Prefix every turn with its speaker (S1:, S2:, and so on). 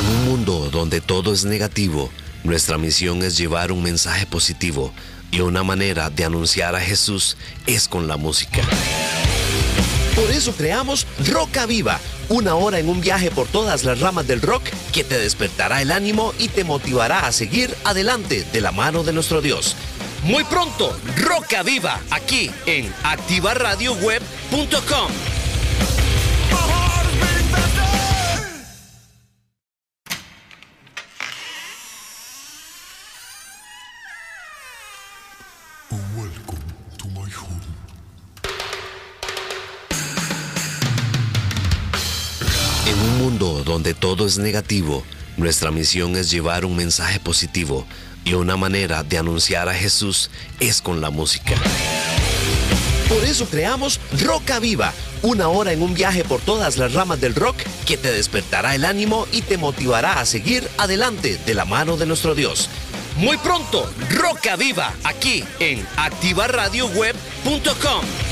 S1: mundo donde todo es negativo, nuestra misión es llevar un mensaje positivo y una manera de anunciar a Jesús es con la música. Por eso creamos Roca Viva, una hora en un viaje por todas las ramas del rock que te despertará el ánimo y te motivará a seguir adelante de la mano de nuestro Dios. Muy pronto, Roca Viva, aquí en activaradioweb.com. En un mundo donde todo es negativo, nuestra misión es llevar un mensaje positivo y una manera de anunciar a Jesús es con la música. Por eso creamos Roca Viva, una hora en un viaje por todas las ramas del rock que te despertará el ánimo y te motivará a seguir adelante de la mano de nuestro Dios. Muy pronto, Roca Viva, aquí en activaradioweb.com.